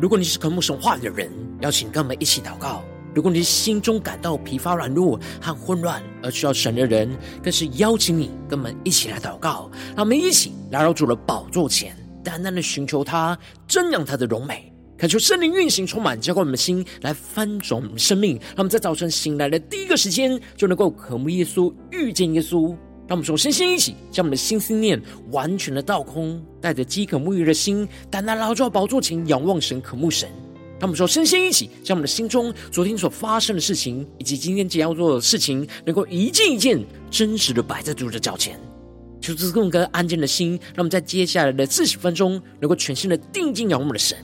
如果你是渴慕神话的人，邀请跟我们一起祷告；如果你心中感到疲乏软弱和混乱而需要神的人，更是邀请你跟我们一起来祷告。让我们一起来到主的宝座前，单单的寻求他，瞻仰他的荣美，恳求圣灵运行充满，浇灌我们的心，来翻转我们的生命。让我们在早晨醒来的第一个时间，就能够渴慕耶稣，遇见耶稣。让我们首先先一起将我们的心思念完全的倒空，带着饥渴沐浴的心，单单来到宝座前仰望神、渴慕神。让我们首先先一起将我们的心中昨天所发生的事情，以及今天即将要做的事情，能够一件一件真实的摆在主的脚前，求主赐个安静的心，让我们在接下来的四十分钟，能够全心的定睛仰望我们的神。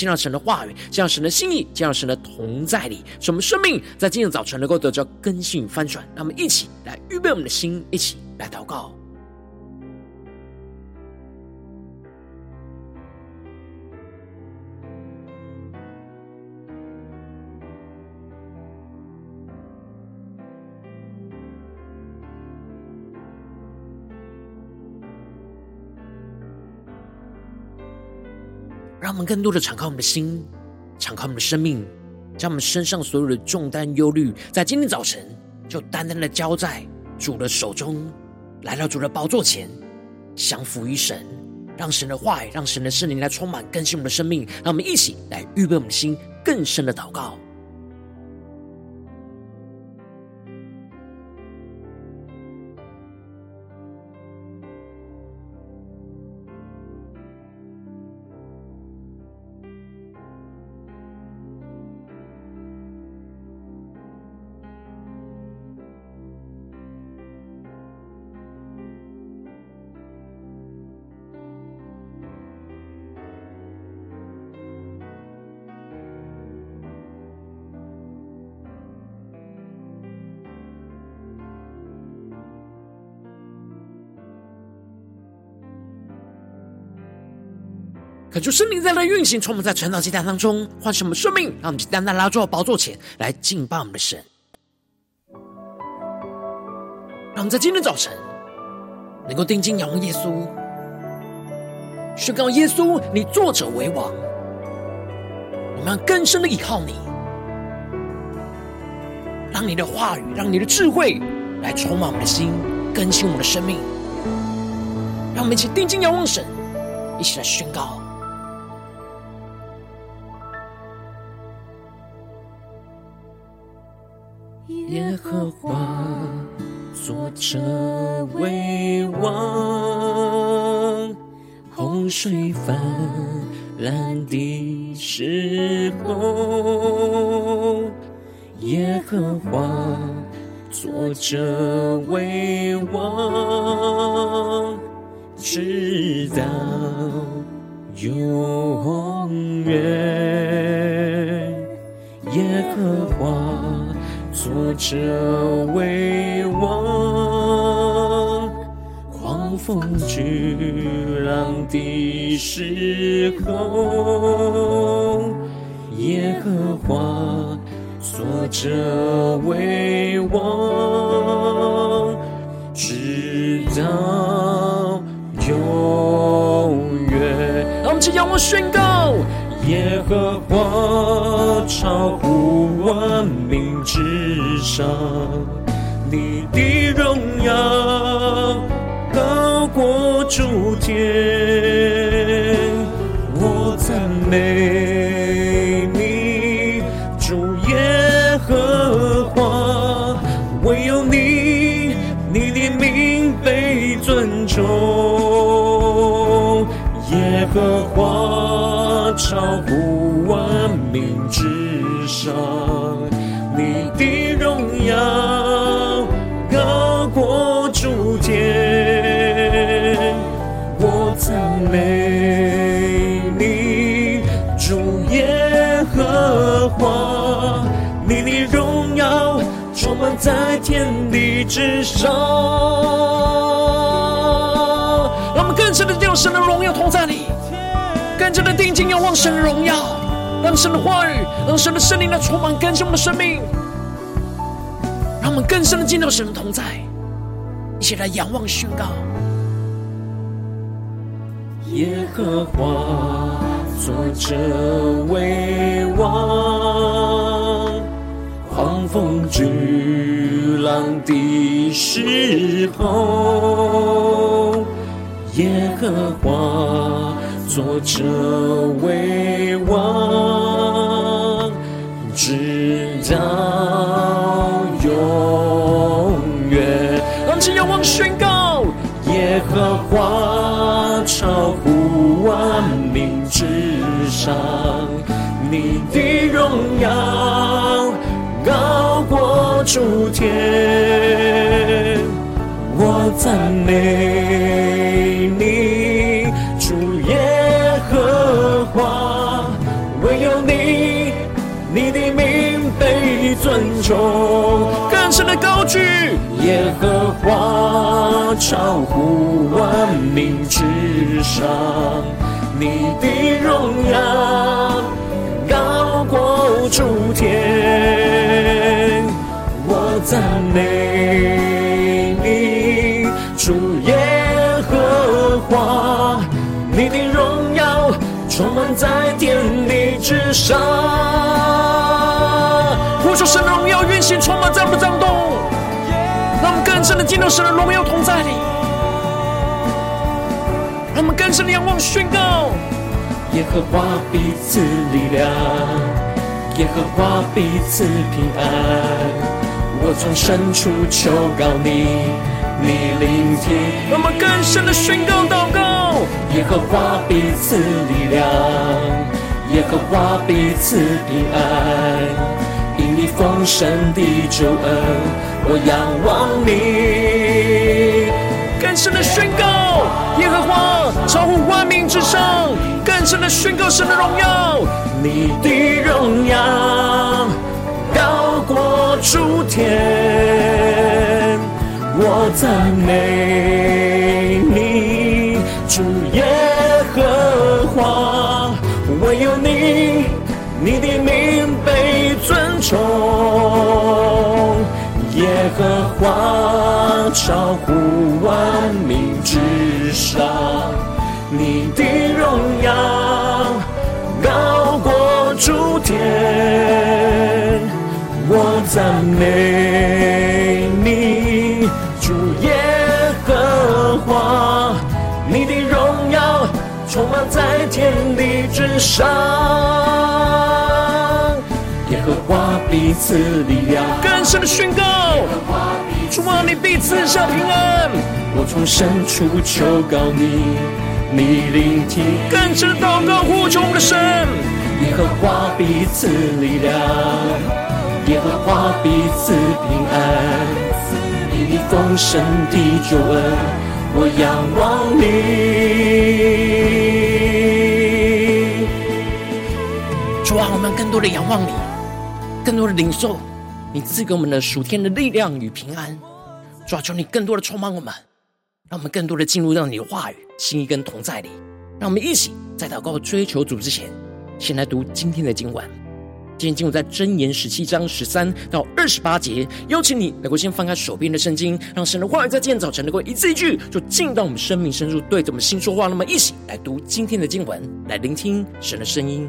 见到神的话语，见到神的心意，见到神的同在里，使我们生命在今天早晨能够得着更新与翻转。让我们一起来预备我们的心，一起来祷告。让我们更多的敞开我们的心，敞开我们的生命，将我们身上所有的重担、忧虑，在今天早晨就单单的交在主的手中，来到主的宝座前，降服于神，让神的话语，让神的圣灵来充满更新我们的生命。让我们一起来预备我们的心，更深的祷告。恳求圣灵在那运行，充满在晨祷祭坛当中，唤醒我们生命，让我们单单拉住宝座前来敬拜我们的神。让我们在今天早晨能够定睛仰望耶稣，宣告耶稣，你作者为王。我们要更深的依靠你，让你的话语，让你的智慧来充满我们的心，更新我们的生命。让我们一起定睛仰望神，一起来宣告。耶和华作者为王，洪水泛滥的时候，耶和华作者为王，直到永远，耶和华。作者为王，狂风巨浪的时候，耶和华作者为王，直到永远。让我们请仰望宣告。耶和华超乎万民上，你的荣耀高过诸天，我赞美你，主耶和华，唯有你，你的名被尊重，耶和华。超乎万民之上，之上。让我们更深的将神的荣耀同在里。更加的定睛仰望神的荣耀，让神的话语，让神的圣灵来充满更新我们的生命，让我们更深的见到神的同在，一起来仰望宣告。耶和华作者为王，风巨浪的时候，耶和华作者为王，直到永远。让我们仰望宣告，耶和华超乎万民之上，你的荣耀主天，我赞美你，主耶和华，唯有你，你的名被尊重，更深的高举，耶和华超乎万民之上。你的荣耀高过诸天，我赞美你，主耶和华，你的荣耀充满在天地之上。呼求神的荣耀运行，充满在我们的当中，让我们更深的进入神的荣耀同在里。让我们更深的仰望宣告：耶和华必赐力量，耶和华必赐平安。我从深处求告你，你聆听。我们更深的宣告祷告：耶和华彼此力量，耶和华彼此平安。因你丰盛的救恩，我仰望你。更深的宣告，耶和华超乎万民之上。更深的宣告，神的荣耀，你的荣耀诸天。我赞美你，主耶和华，唯有你，你的名被尊崇。耶和华超乎万民之上，你的荣耀高过诸天。我赞美你，主耶和华，你的荣耀充满在天地之上。耶和华彼此力量，更深的宣告，主啊，你必赐下平安。我从深处求告你，你聆听。更深的祷告呼求我们的神，耶和华彼此力量，耶和华必赐平安。因你丰盛的救恩，我仰望你。主啊，我们更多的仰望你。更多的领受你赐给我们的属天的力量与平安，主啊，求你更多的充满我们，让我们更多的进入到你的话语、心意跟同在里。让我们一起在祷告追求主之前，先来读今天的经文。今天经文在箴言十七章十三到二十八节。邀请你能够先翻开手边的圣经，让神的话语在今天早晨能够一字一句，就进到我们生命深处，对着我们心说话。那么，一起来读今天的经文，来聆听神的声音。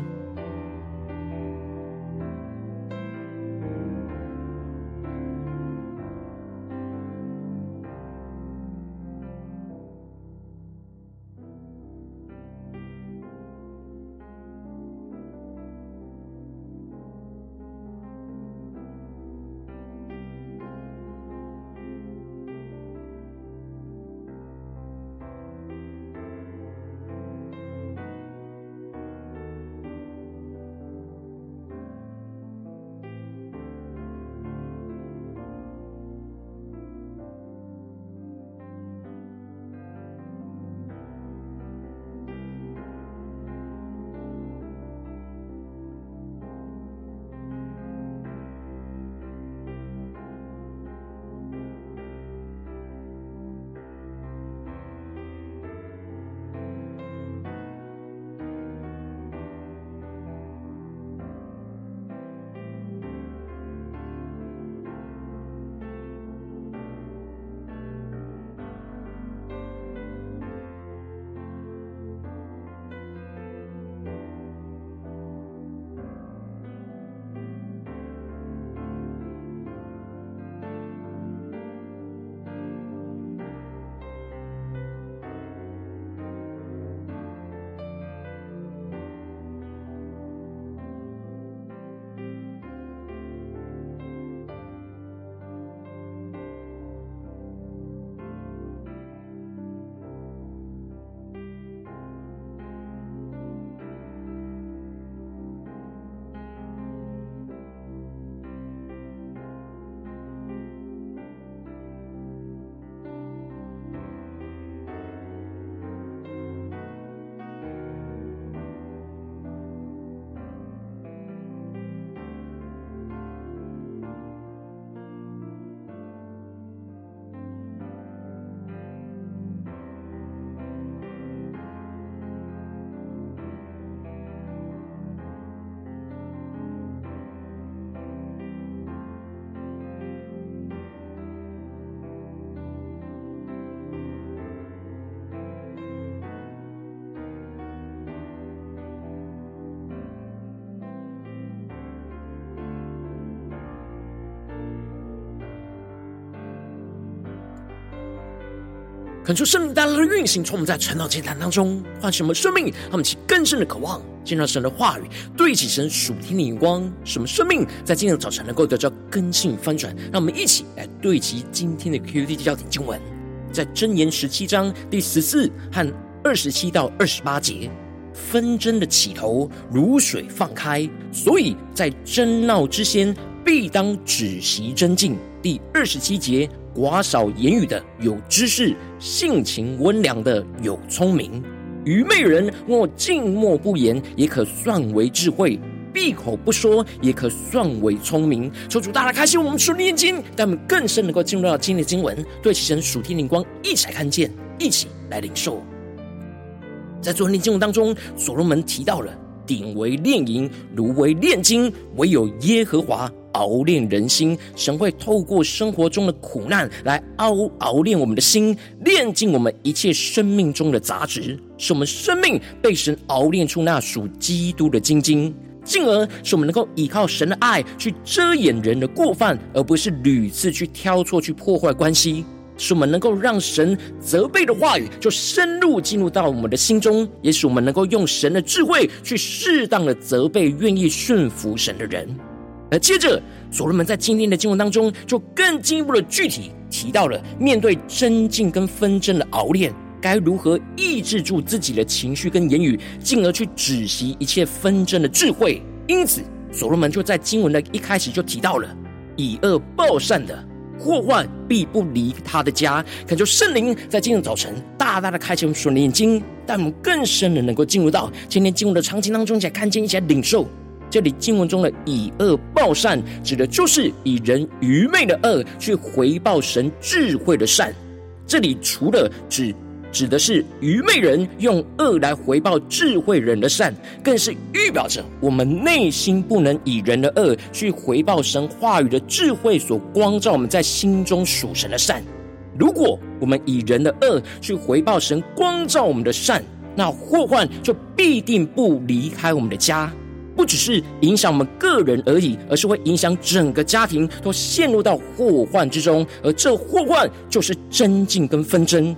恳求圣灵大大的运行，从我们在晨祷祭坛当中唤醒我们生命，让我们起更深的渴望，见到神的话语，对齐神属天的眼光，使我们生命在今天的早晨能够得到更新翻转。让我们一起来对齐今天的 QD 焦点经文，在箴言十七章第十四和二十七到二十八节，纷争的起头如水放开，所以在争闹之先，必当止息争竞。第二十七节。寡少言语的有知识，性情温良的有聪明。愚昧人若静默不言，也可算为智慧；闭口不说，也可算为聪明。求主大大开心我们属灵眼睛，让我们更深能够进入到今天的经文，对齐神属天灵光，一起来看见，一起来领受。在昨天的经文当中，所罗门提到了鼎为炼银，炉为炼金，唯有耶和华。熬炼人心，神会透过生活中的苦难来熬熬炼我们的心，炼尽我们一切生命中的杂质，使我们生命被神熬炼出那属基督的精金，进而使我们能够依靠神的爱去遮掩人的过犯，而不是屡次去挑错、去破坏关系，使我们能够让神责备的话语就深入进入到我们的心中，也使我们能够用神的智慧去适当的责备愿意顺服神的人。而接着，所罗门在今天的经文当中，就更进一步的具体提到了面对争竞跟纷争的熬炼，该如何抑制住自己的情绪跟言语，进而去止息一切纷争的智慧。因此，所罗门就在经文的一开始就提到了：以恶报善的祸患必不离他的家。恳求圣灵在今天早晨大大的开启我们属灵眼睛，带我们更深的能够进入到今天经文的场景当中，一起来看见，一起来领受。这里经文中的以恶报善，指的就是以人愚昧的恶去回报神智慧的善。这里除了指指的是愚昧人用恶来回报智慧人的善，更是预表着我们内心不能以人的恶去回报神话语的智慧所光照我们在心中属神的善。如果我们以人的恶去回报神光照我们的善，那祸患就必定不离开我们的家。不只是影响我们个人而已，而是会影响整个家庭，都陷入到祸患之中。而这祸患就是争竞跟纷争。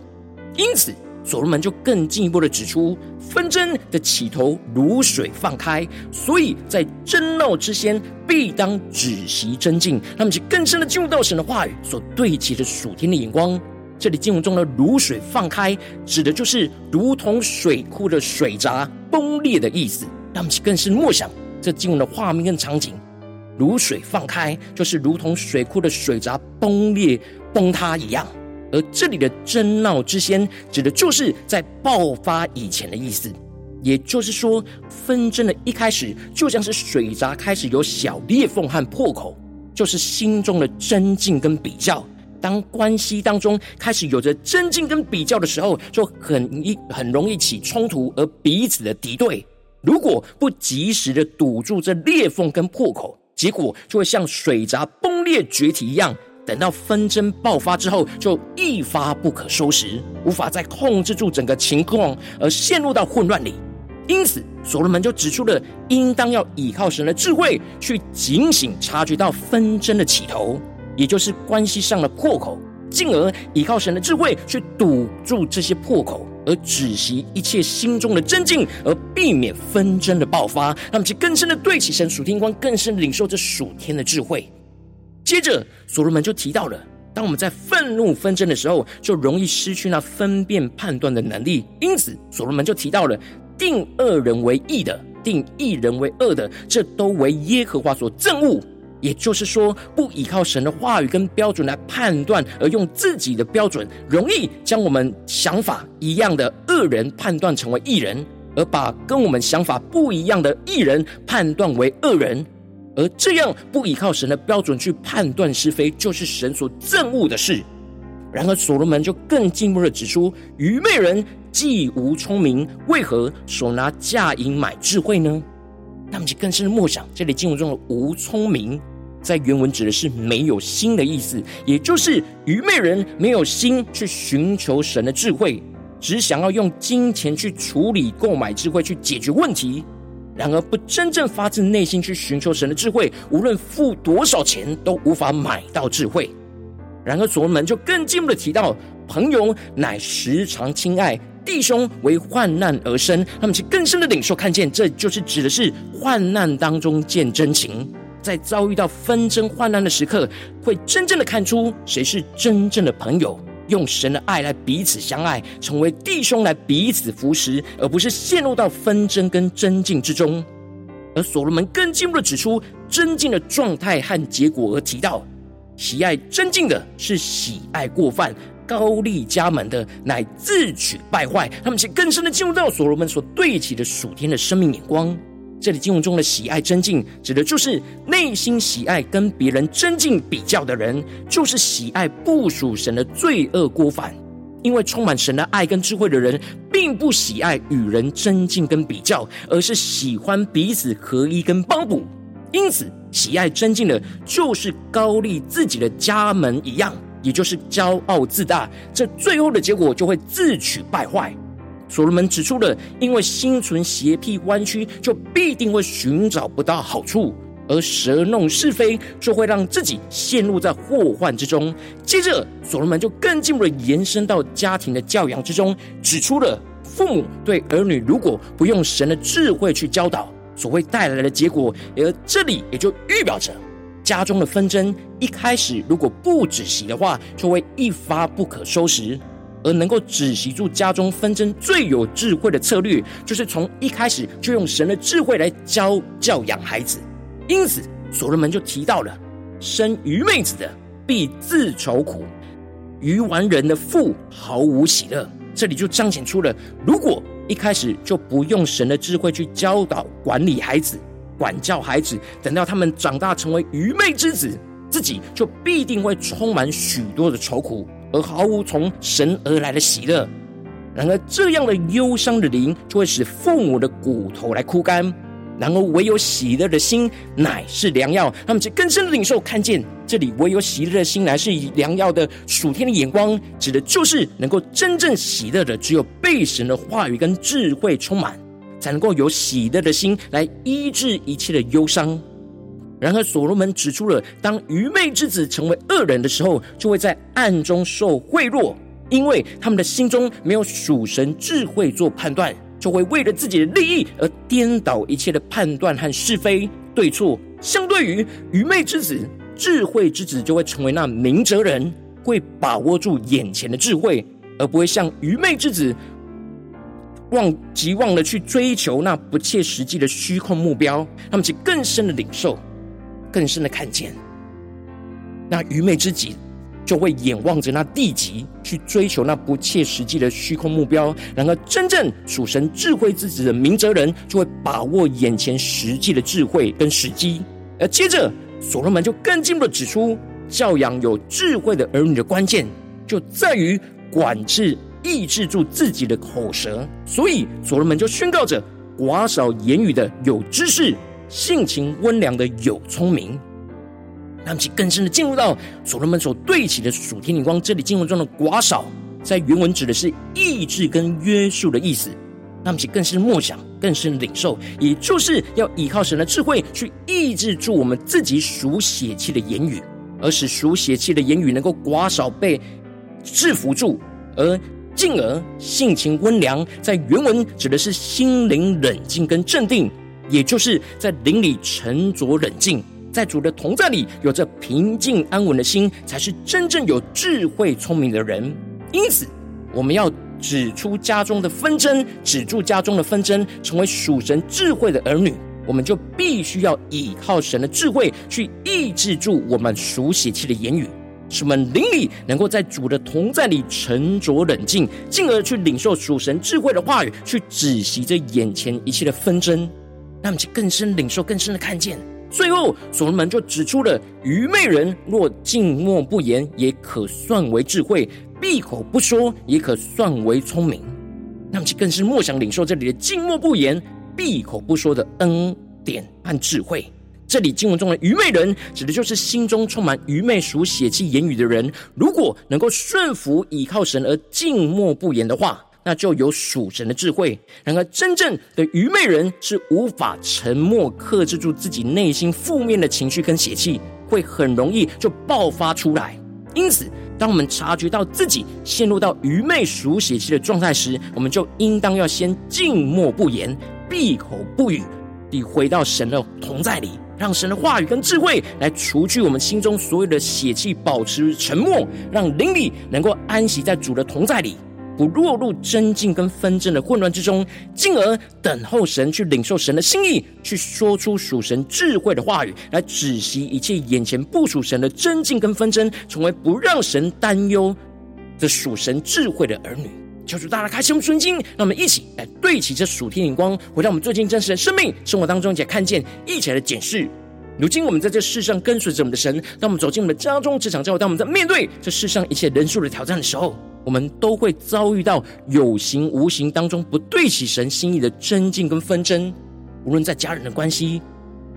因此，所罗门就更进一步的指出，纷争的起头如水放开，所以在争闹之先，必当止息争竞。那么，就更深的进入到神的话语所对齐的属天的眼光。这里经文中的“如水放开”，指的就是如同水库的水闸崩裂的意思。让我们更是默想这经文的画面跟场景，如水放开，就是如同水库的水闸崩裂崩塌一样。而这里的争闹之先，指的就是在爆发以前的意思。也就是说，纷争的一开始，就像是水闸开始有小裂缝和破口，就是心中的争竞跟比较。当关系当中开始有着争竞跟比较的时候，就很易很容易起冲突，而彼此的敌对。如果不及时的堵住这裂缝跟破口，结果就会像水闸崩裂决堤一样，等到纷争爆发之后，就一发不可收拾，无法再控制住整个情况，而陷入到混乱里。因此，所罗门就指出了，应当要依靠神的智慧，去警醒察觉到纷争的起头，也就是关系上的破口，进而依靠神的智慧去堵住这些破口。而止息一切心中的争竞，而避免纷争的爆发，让我们去更深的对齐神属天光，更深的领受这属天的智慧。接着，所罗门就提到了，当我们在愤怒纷争的时候，就容易失去那分辨判断的能力。因此，所罗门就提到了，定恶人为义的，定义人为恶的，这都为耶和华所憎恶。也就是说，不依靠神的话语跟标准来判断，而用自己的标准，容易将我们想法一样的恶人判断成为义人，而把跟我们想法不一样的义人判断为恶人。而这样不依靠神的标准去判断是非，就是神所憎恶的事。然而，所罗门就更进一步的指出：愚昧人既无聪明，为何手拿价银买智慧呢？他们就更深的默想，这里经文中的无聪明。在原文指的是没有心的意思，也就是愚昧人没有心去寻求神的智慧，只想要用金钱去处理、购买智慧去解决问题，然而不真正发自内心去寻求神的智慧，无论付多少钱都无法买到智慧。然而所罗门就更进一步的提到，朋友乃时常亲爱，弟兄为患难而生。他们去更深的领受，看见这就是指的是患难当中见真情，在遭遇到纷争患难的时刻，会真正的看出谁是真正的朋友。用神的爱来彼此相爱，成为弟兄来彼此扶持，而不是陷入到纷争跟争竞之中。而所罗门更进一步的指出争竞的状态和结果，而提到喜爱争竞的是喜爱过犯，高丽加门的乃自取败坏。他们且更深的进入到所罗门所对齐的属天的生命眼光。这里经文中的喜爱争竞，指的就是内心喜爱跟别人争竞比较的人，就是喜爱不属神的罪恶过犯。因为充满神的爱跟智慧的人，并不喜爱与人争竞跟比较，而是喜欢彼此合一跟帮补。因此，喜爱争竞的，就是高丽自己的家门一样，也就是骄傲自大。这最后的结果，就会自取败坏。所罗门指出了，因为心存邪僻弯曲，就必定会寻找不到好处；而舌弄是非，就会让自己陷入在祸患之中。接着，所罗门就更进一步的延伸到家庭的教养之中，指出了父母对儿女如果不用神的智慧去教导，所会带来的结果。而这里也就预表着，家中的纷争一开始如果不止息的话，就会一发不可收拾。而能够止息住家中纷争最有智慧的策略，就是从一开始就用神的智慧来教教养孩子。因此，所罗门就提到了：生愚昧子的必自愁苦，愚顽人的父毫无喜乐。这里就彰显出了，如果一开始就不用神的智慧去教导、管理孩子、管教孩子，等到他们长大成为愚昧之子，自己就必定会充满许多的愁苦。而毫无从神而来的喜乐，然而这样的忧伤的灵，就会使父母的骨头来枯干。然而唯有喜乐的心，乃是良药。他们就更深的领受，看见这里唯有喜乐的心，乃是以良药的属天的眼光，指的就是能够真正喜乐的，只有被神的话语跟智慧充满，才能够有喜乐的心来医治一切的忧伤。然而，所罗门指出了，当愚昧之子成为恶人的时候，就会在暗中受贿赂，因为他们的心中没有属神智慧做判断，就会为了自己的利益而颠倒一切的判断和是非对错。相对于愚昧之子，智慧之子就会成为那明哲人，会把握住眼前的智慧，而不会像愚昧之子忘急忘了去追求那不切实际的虚空目标，他们其更深的领受。更深的看见，那愚昧之子就会眼望着那地极，去追求那不切实际的虚空目标。然而，真正属神智慧之子的明哲人，就会把握眼前实际的智慧跟时机。而接着，所罗门就更进一步的指出，教养有智慧的儿女的关键，就在于管制、抑制住自己的口舌。所以，所罗门就宣告着：寡少言语的有知识。性情温良的有聪明，让其更深的进入到所罗门所对齐的属天灵光。这里经文中的寡少，在原文指的是抑制跟约束的意思。让其更深默想，更深领受，也就是要依靠神的智慧去抑制住我们自己属血气的言语，而使属血气的言语能够寡少被制服住，而进而性情温良，在原文指的是心灵冷静跟镇定。也就是在灵里沉着冷静，在主的同在里有着平静安稳的心，才是真正有智慧聪明的人。因此，我们要指出家中的纷争，止住家中的纷争，成为属神智慧的儿女，我们就必须要依靠神的智慧去抑制住我们属血气的言语，使我们灵里能够在主的同在里沉着冷静，进而去领受属神智慧的话语，去止息这眼前一切的纷争。让我们去更深领受、更深的看见。最后，所罗门就指出了：愚昧人若静默不言，也可算为智慧；闭口不说，也可算为聪明。让我们去更是默想领受这里的静默不言、闭口不说的恩典和智慧。这里经文中的愚昧人，指的就是心中充满愚昧属血气言语的人。如果能够顺服倚靠神而静默不言的话，那就有属神的智慧。然而，真正的愚昧人是无法沉默克制住自己内心负面的情绪跟血气，会很容易就爆发出来。因此，当我们察觉到自己陷入到愚昧属血气的状态时，我们就应当要先静默不言，闭口不语，地回到神的同在里，让神的话语跟智慧来除去我们心中所有的血气，保持沉默，让灵里能够安息在主的同在里。不落入争竞跟纷争的混乱之中，进而等候神去领受神的心意，去说出属神智慧的话语，来止息一切眼前不属神的争竞跟纷争，成为不让神担忧的属神智慧的儿女。求主大家开启我们纯经，让我们一起来对齐这属天眼光，回到我们最近真实的生命生活当中，一起来看见，一起来检视。如今我们在这世上跟随着我们的神，当我们走进我们的家中、职场、教会，当我们在面对这世上一切人数的挑战的时候，我们都会遭遇到有形无形当中不对起神心意的争竞跟纷争，无论在家人的关系，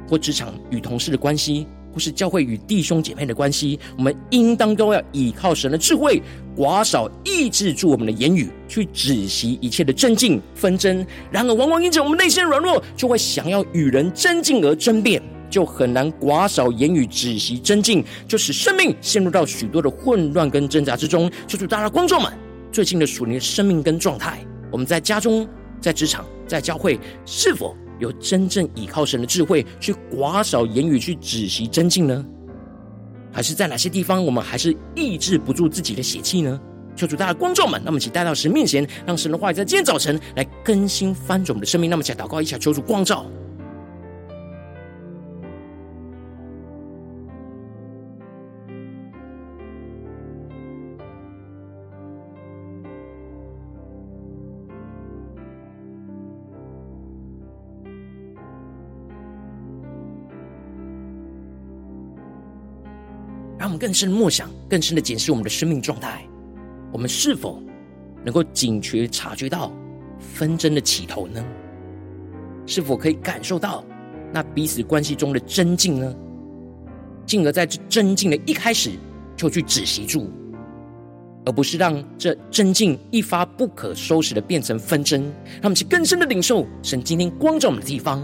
或职场与同事的关系，或是教会与弟兄姐妹的关系，我们应当都要倚靠神的智慧，寡少抑制住我们的言语，去止息一切的争竞纷争。然而，往往因着我们内心软弱，就会想要与人争竞而争辩。就很难寡少言语止息争竞，就使生命陷入到许多的混乱跟挣扎之中。求主大家观众们，最近的属灵的生命跟状态，我们在家中、在职场、在教会，是否有真正倚靠神的智慧去寡少言语去止息争竞呢？还是在哪些地方我们还是抑制不住自己的血气呢？求主大家观众们，那么请带到神面前，让神的话语在今天早晨来更新翻转我们的生命。那么，请祷告一下，求主光照。更深的默想，更深的检视我们的生命状态。我们是否能够警觉察觉到纷争的起头呢？是否可以感受到那彼此关系中的真境呢？进而在这真境的一开始就去止息住，而不是让这真境一发不可收拾的变成纷争。让我们去更深的领受神今天光照我们的地方。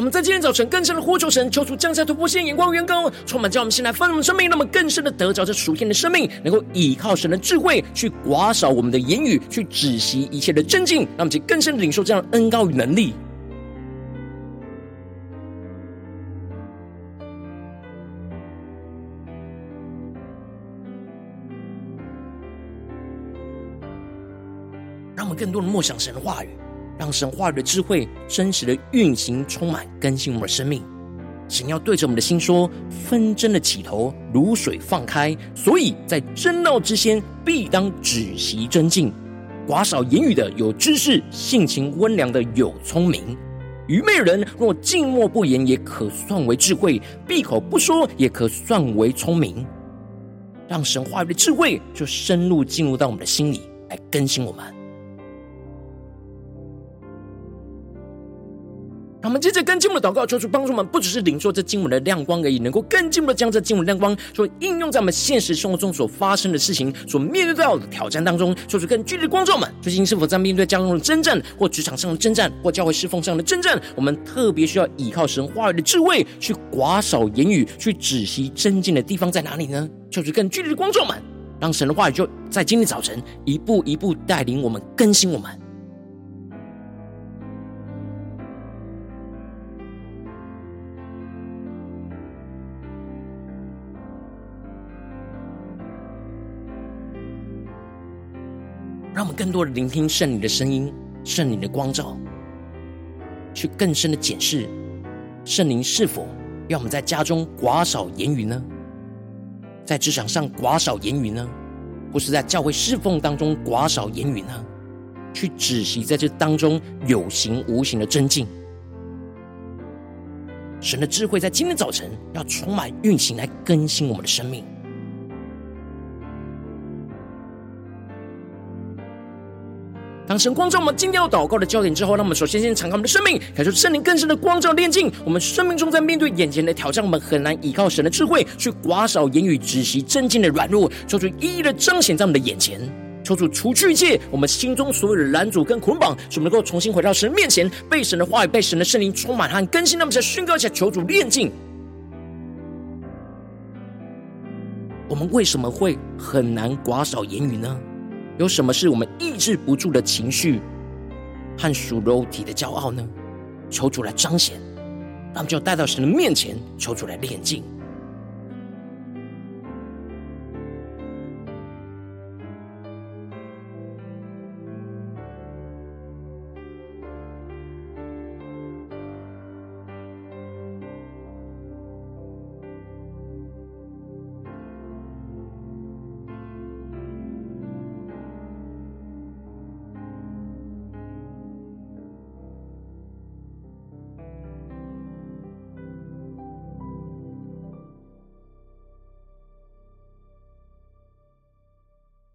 我们在今天早晨更深的呼求神，求主降下突破性眼光、远高，充满叫我们先来丰盛生命，那么更深的得着这属天的生命，能够依靠神的智慧去寡少我们的言语，去止息一切的争竞，让我们去更深的领受这样的恩膏与能力。让我们更多的默想神的话语。让神话语的智慧真实的运行，充满更新我们的生命。神要对着我们的心说：纷争的起头如水放开，所以在争闹之先，必当止息争竞。寡少言语的有知识，性情温良的有聪明。愚昧人若静默不言，也可算为智慧；闭口不说，也可算为聪明。让神话语的智慧就深入进入到我们的心里，来更新我们。让我们接着更进一步的祷告，求主帮助我们，不只是领受这经文的亮光而已，能够更进一步的将这经文亮光所应用在我们现实生活中所发生的事情、所面对到的挑战当中。求主更具体的光照们，最近是否在面对家中的征战，或职场上的征战，或教会侍奉上的征战？我们特别需要依靠神话语的智慧，去寡少言语，去止息争竞的地方在哪里呢？求主更具体的光照们，让神的话语就在今天早晨一步一步带领我们，更新我们。更多的聆听圣灵的声音，圣灵的光照，去更深的检视圣灵是否要我们在家中寡少言语呢？在职场上寡少言语呢？或是在教会侍奉当中寡少言语呢？去止息在这当中有形无形的增进。神的智慧在今天早晨要充满运行，来更新我们的生命。当神光照我们今天要祷告的焦点之后，让我们首先先敞开我们的生命，感受圣灵更深的光照炼净。我们生命中在面对眼前的挑战，我们很难依靠神的智慧去寡少言语、止息真经的软弱，求主一一的彰显在我们的眼前。求主除去一切我们心中所有的拦阻跟捆绑，使我们能够重新回到神面前，被神的话语、被神的圣灵充满和更新。那么，在宣告一下，求主炼净。我们为什么会很难寡少言语呢？有什么是我们抑制不住的情绪和属肉体的骄傲呢？求主来彰显，那我们就要带到神的面前，求主来炼净。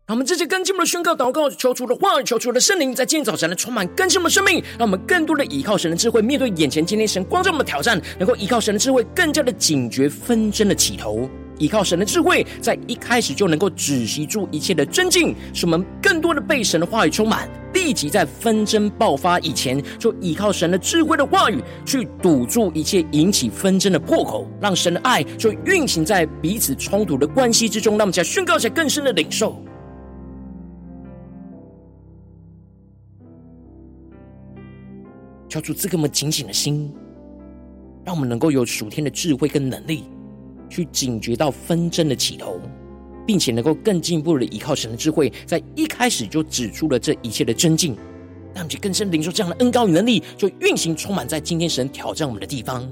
我们这些跟进我们的宣告祷告，求出的话语，求出的圣灵，在今天早晨来充满更新我们的生命，让我们更多的依靠神的智慧，面对眼前今天神光照我们的挑战，能够依靠神的智慧，更加的警觉纷争的起头，依靠神的智慧，在一开始就能够止息住一切的争竞，使我们更多的被神的话语充满，立即在纷争爆发以前，就依靠神的智慧的话语，去堵住一切引起纷争的破口，让神的爱就运行在彼此冲突的关系之中，让我们再宣告一下更深的领受。交出这个么警醒的心，让我们能够有属天的智慧跟能力，去警觉到纷争的起头，并且能够更进一步的依靠神的智慧，在一开始就指出了这一切的真境，让我们去更深领受这样的恩高与能力，就运行充满在今天神挑战我们的地方。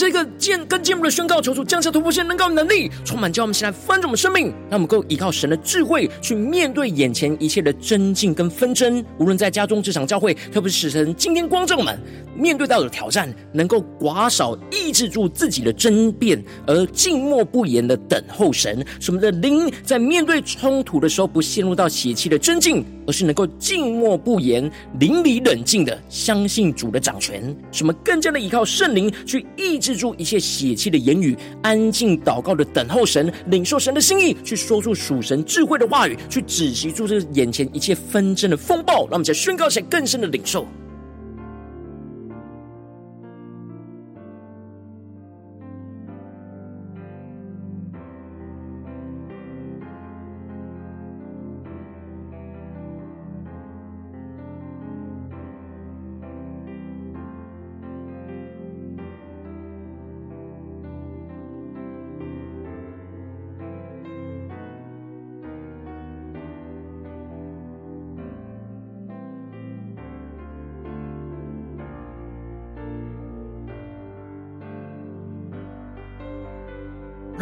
这个见更进一步的宣告，求主降下突破性能够能力，充满叫我们现在翻转我们生命，让我们够依靠神的智慧去面对眼前一切的争竞跟纷争。无论在家中、职场、教会，特别是使神今天光照我们面对到的挑战，能够寡少抑制住自己的争辩，而静默不言的等候神。使我们的灵在面对冲突的时候，不陷入到邪气的争竞，而是能够静默不言、灵里冷静的相信主的掌权。使我们更加的依靠圣灵去抑。制制住一切血气的言语，安静祷告的等候神，领受神的心意，去说出属神智慧的话语，去止息住这眼前一切纷争的风暴。让我们再宣告一下更深的领受。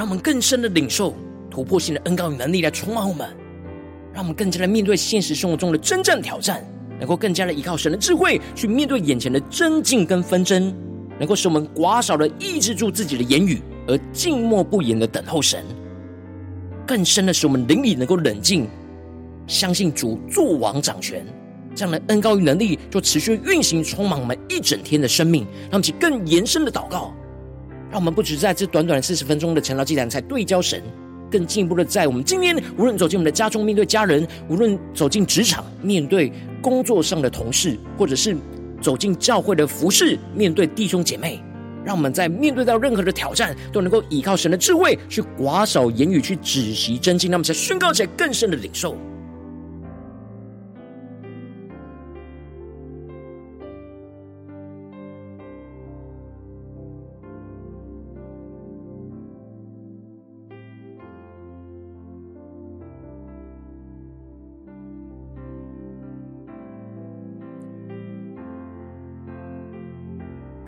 我们更深的领受突破性的恩膏与能力来充满我们，让我们更加的面对现实生活中的真正挑战，能够更加的依靠神的智慧去面对眼前的争竞跟纷争，能够使我们寡少的抑制住自己的言语，而静默不言的等候神。更深的使我们灵里能够冷静，相信主作王掌权，这样的恩膏与能力就持续运行充满我们一整天的生命，让我们更延伸的祷告。让我们不止在这短短四十分钟的晨祷祭坛才对焦神，更进一步的在我们今天无论走进我们的家中面对家人，无论走进职场面对工作上的同事，或者是走进教会的服事面对弟兄姐妹，让我们在面对到任何的挑战，都能够依靠神的智慧，去寡少言语，去止息真经，那么才宣告起来更深的领受。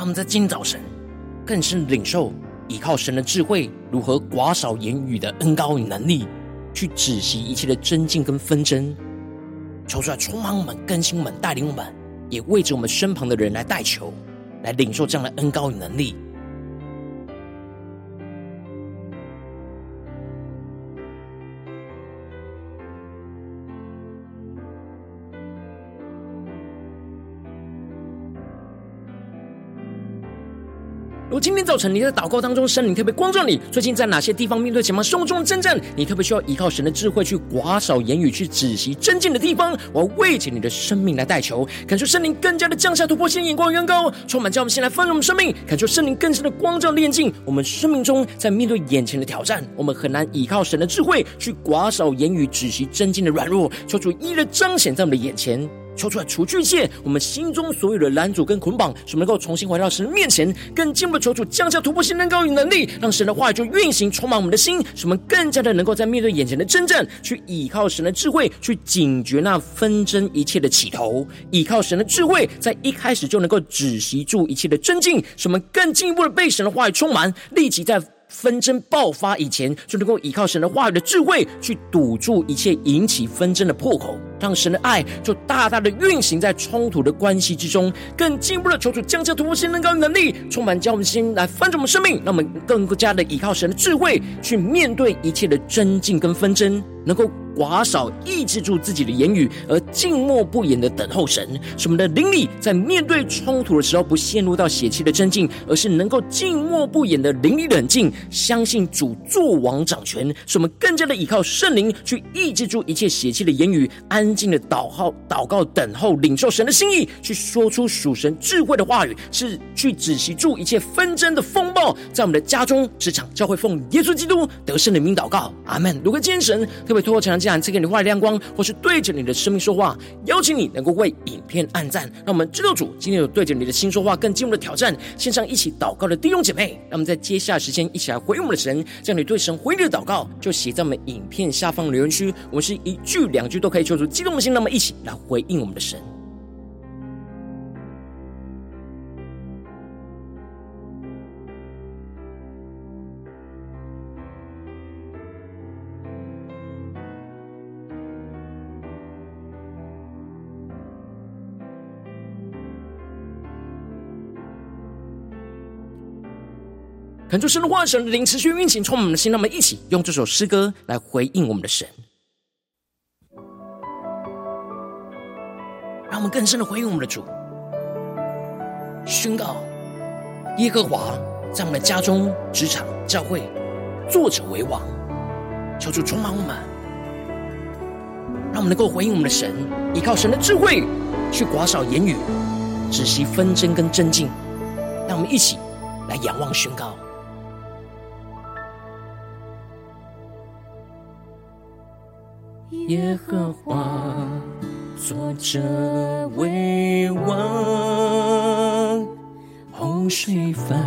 他们在今早晨更是领受，依靠神的智慧，如何寡少言语的恩高与能力，去止息一切的争竞跟纷争。求出来充满我们，更新我们，带领我们，也为着我们身旁的人来代求，来领受这样的恩高与能力。造成你在祷告当中，圣灵特别光照你，最近在哪些地方面对前方生活中的征战，你特别需要依靠神的智慧去寡少言语，去止息争竞的地方，我要为着你的生命来代求，感受圣灵更加的降下突破性眼光，远高充满，叫我们先来丰盛我们生命，感受圣灵更深的光照炼净我们生命中，在面对眼前的挑战，我们很难依靠神的智慧去寡少言语，止息争竞的软弱，求主一一彰显在我们的眼前。求出来，除去一切我们心中所有的拦阻跟捆绑，使我们能够重新回到神的面前，更进一步求主降下突破性能高与能力，让神的话语就运行，充满我们的心，使我们更加的能够在面对眼前的真正，去依靠神的智慧，去警觉那纷争一切的起头，依靠神的智慧，在一开始就能够止息住一切的争竞，使我们更进一步的被神的话语充满，立即在。纷争爆发以前，就能够依靠神的话语的智慧，去堵住一切引起纷争的破口，让神的爱就大大的运行在冲突的关系之中，更进一步的求主降下突破性能高能力，充满将我们心来翻转我们生命，让我们更加的依靠神的智慧，去面对一切的争竞跟纷争，能够。寡少抑制住自己的言语，而静默不言的等候神，使我们的灵里在面对冲突的时候，不陷入到血气的争竞，而是能够静默不言的灵里冷静，相信主作王掌权，使我们更加的依靠圣灵去抑制住一切血气的言语，安静的祷告、祷告、等候、领受神的心意，去说出属神智慧的话语，是去止息住一切纷争的风暴，在我们的家中、职场、教会，奉耶稣基督得胜的名祷告，阿门。如果今天神特别透过这样。赐给你话语亮光，或是对着你的生命说话，邀请你能够为影片按赞，让我们知道主今天有对着你的心说话，更进一步的挑战。线上一起祷告的弟兄姐妹，让我们在接下来时间一起来回应我们的神，将你对神回应的祷告就写在我们影片下方留言区，我们是一句两句都可以求出激动的心，那么一起来回应我们的神。恳求神的话，神的灵持续运行，充满我们的心。让我们一起用这首诗歌来回应我们的神，我们更深的回应我们的主，宣告耶和华在我们的家中、职场、教会，作者为王。求主充满我们，让我们能够回应我们的神，依靠神的智慧去寡少言语，止息纷争跟争竞。让我们一起来仰望宣告。耶和华作者为王，洪水泛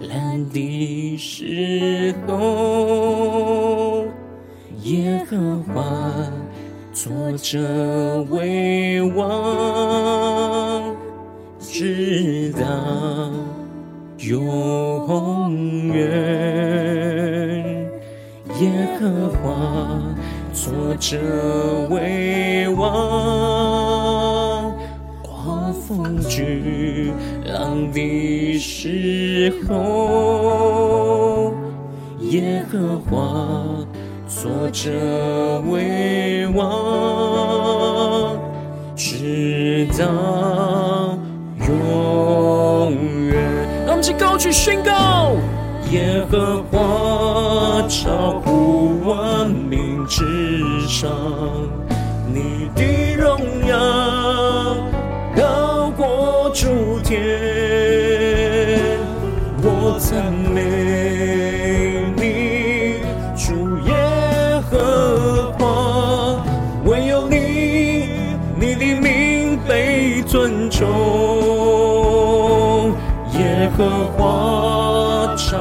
滥的时候，耶和华坐着为王，直到永远。耶和华坐着为王，狂风巨浪的时候，耶和华坐着为王，直到永远。让我们一起高举宣告。耶和华超乎万民之上，你的荣耀高过诸天，我赞美你，主耶和华，唯有你，你的名被尊重，耶和华。超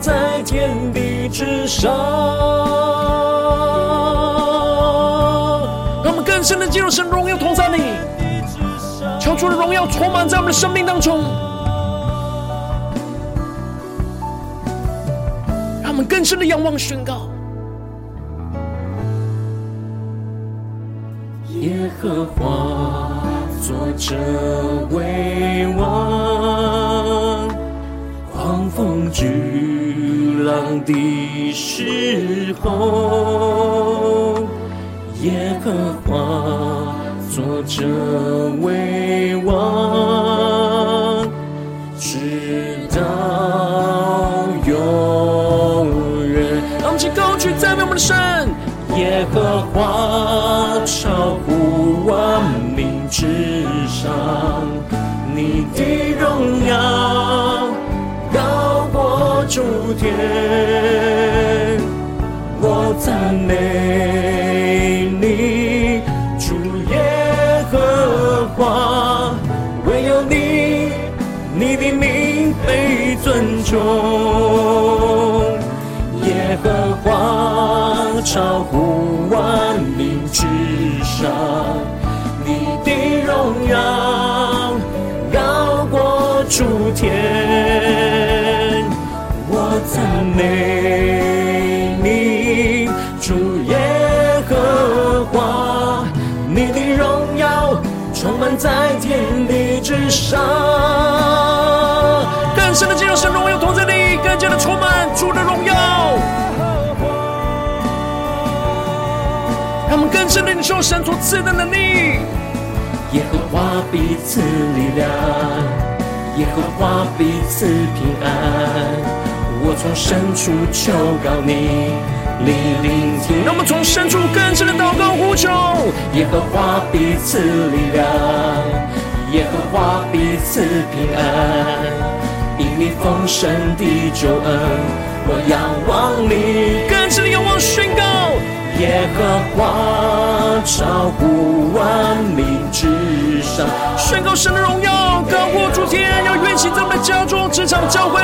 在天地之上。让我们更深的进入神荣耀同在里。求主的荣耀充满在我们的生命当中，让我们更深的仰望宣告：耶和华坐着为的时候，耶和华。坐着为王，直到永远。让我们一起高举赞美我们的神，耶和华超乎万民之主天，我赞美你。主耶和华，唯有你，你的名被尊重。耶和华超乎万民之上，你的荣耀高过诸天，美你，主耶和华，你的荣耀。充满在天地之上，更深的进入神荣耀同在里，更加的充满主的荣耀。让我们更深的领受神所赐的能力。耶和华彼此力量，耶和华彼此平安。我从深处求告你，你聆听。那么从深处更深的祷告呼求。耶和华彼此力量，耶和华彼此平安。因你丰盛的救恩，我仰望你。更深的仰望宣告。耶和华超乎万民之上，宣告神的荣耀高过诸天，要运行在我们的家中、职场、教会。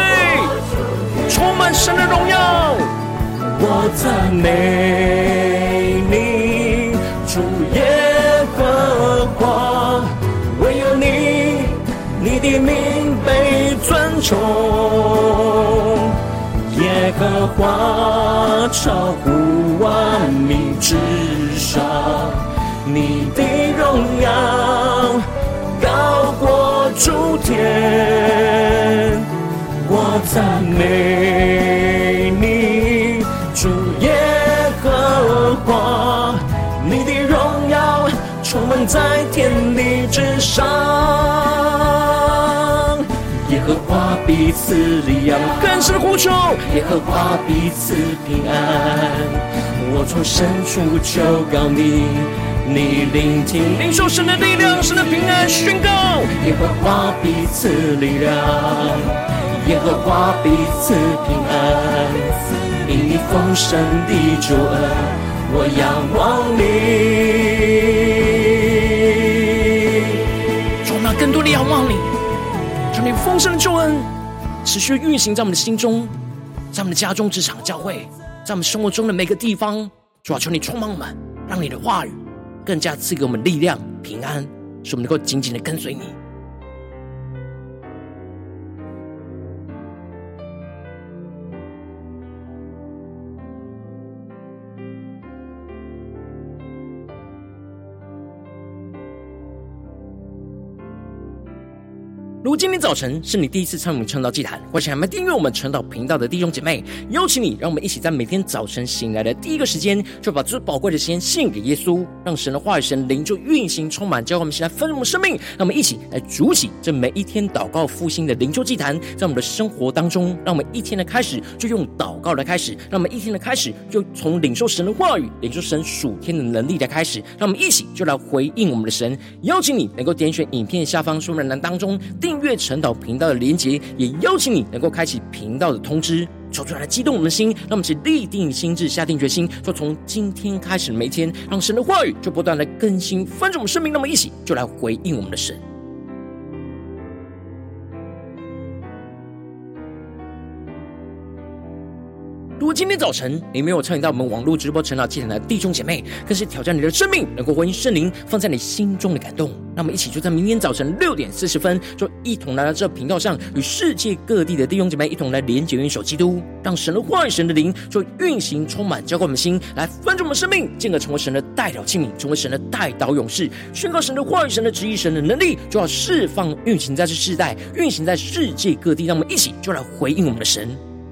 充满神的荣耀，我赞美你，主耶和华，唯有你，你的名被尊崇。耶和华超乎万民之上，你的荣耀高过诸天。我赞美你，主耶和华，你的荣耀充满在天地之上。彼此力量，更深呼求。耶和华彼此平安。我从深处求告你，你聆听，领受神的力量，神的平安宣告。耶和华彼此力量，耶和华彼此平安，因你丰盛的救恩，我仰望你。主，我们更多的仰望你，求你丰盛的救恩持续运行在我们的心中，在我们的家中、职场、教会，在我们生活中的每个地方。主啊，求你充满我们，让你的话语更加赐给我们力量、平安，使我们能够紧紧的跟随你。如今天早晨是你第一次参与我们晨祷祭坛，或是还没订阅我们晨祷频道的弟兄姐妹，邀请你，让我们一起在每天早晨醒来的第一个时间，就把最宝贵的时间献给耶稣，让神的话语、神灵就运行充满，教会我们现在丰盛的生命。让我们一起来筑起这每一天祷告复兴的灵修祭坛，在我们的生活当中，让我们一天的开始就用祷告来开始，让我们一天的开始就从领受神的话语、领受神属天的能力来开始，让我们一起就来回应我们的神。邀请你能够点选影片下方说明栏当中订。订阅晨祷频道的连结，也邀请你能够开启频道的通知，说出来激动我们的心，让我们一起立定心智，下定决心，说从今天开始每天，让神的话语就不断的更新翻转我们生命，那么一起就来回应我们的神。如果今天早晨你没有参与到我们网络直播成长祭坛的弟兄姐妹，更是挑战你的生命，能够回应圣灵放在你心中的感动。那么一起就在明天早晨六点四十分，就一同来到这频道上，与世界各地的弟兄姐妹一同来连结、元首基督，让神的话语、神的灵就运行、充满、浇灌我们心，来翻转我们生命，进而成为神的代表器皿，成为神的代祷勇士，宣告神的话语、神的旨意、神的能力，就要释放、运行在这世代，运行在世界各地。让我们一起就来回应我们的神。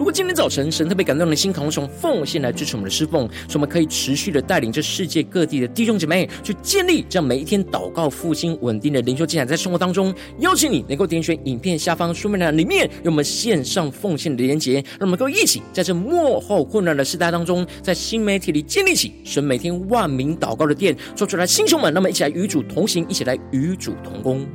如果今天早晨神特别感动的心，渴望从奉献来支持我们的侍奉，使我们可以持续的带领这世界各地的弟兄姐妹去建立这样每一天祷告复兴稳定的灵修进展，在生活当中，邀请你能够点选影片下方说明栏里面有我们线上奉献的连结，让我们够一起在这幕后混乱的时代当中，在新媒体里建立起神每天万名祷告的殿，说出来，弟兄们，那么一起来与主同行，一起来与主同工。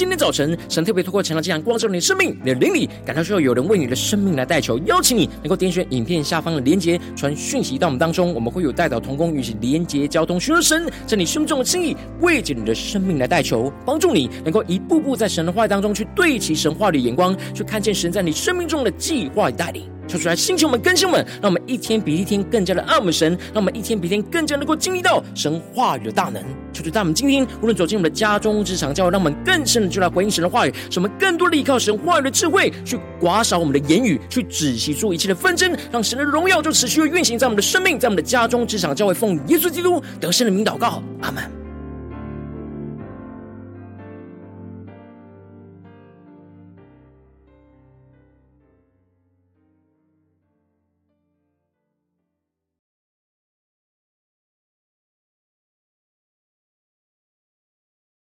今天早晨神特别透过晨祷祭坛光照你的生命，你的灵里感到需要有人为你的生命来代求，邀请你能够点选影片下方的连结，传讯息到我们当中，我们会有代祷同工与其连结交通，寻求神在你生命中的心意，为着你的生命来代求，帮助你能够一步步在神的话当中去对齐神话的眼光，去看见神在你生命中的计划与带领。求出来，星球们、更新们，让我们一天比一天更加的爱我们神，让我们一天比一天更加能够经历到神话语的大能。求主在我们今天，无论走进我们的家中、职场、教会，让我们更深的就来回应神的话语，使我们更多的依靠神话语的智慧，去刮扫我们的言语，去止息住一切的纷争，让神的荣耀就持续的运行在我们的生命，在我们的家中、职场、教会，奉耶稣基督得胜的名祷告，阿门。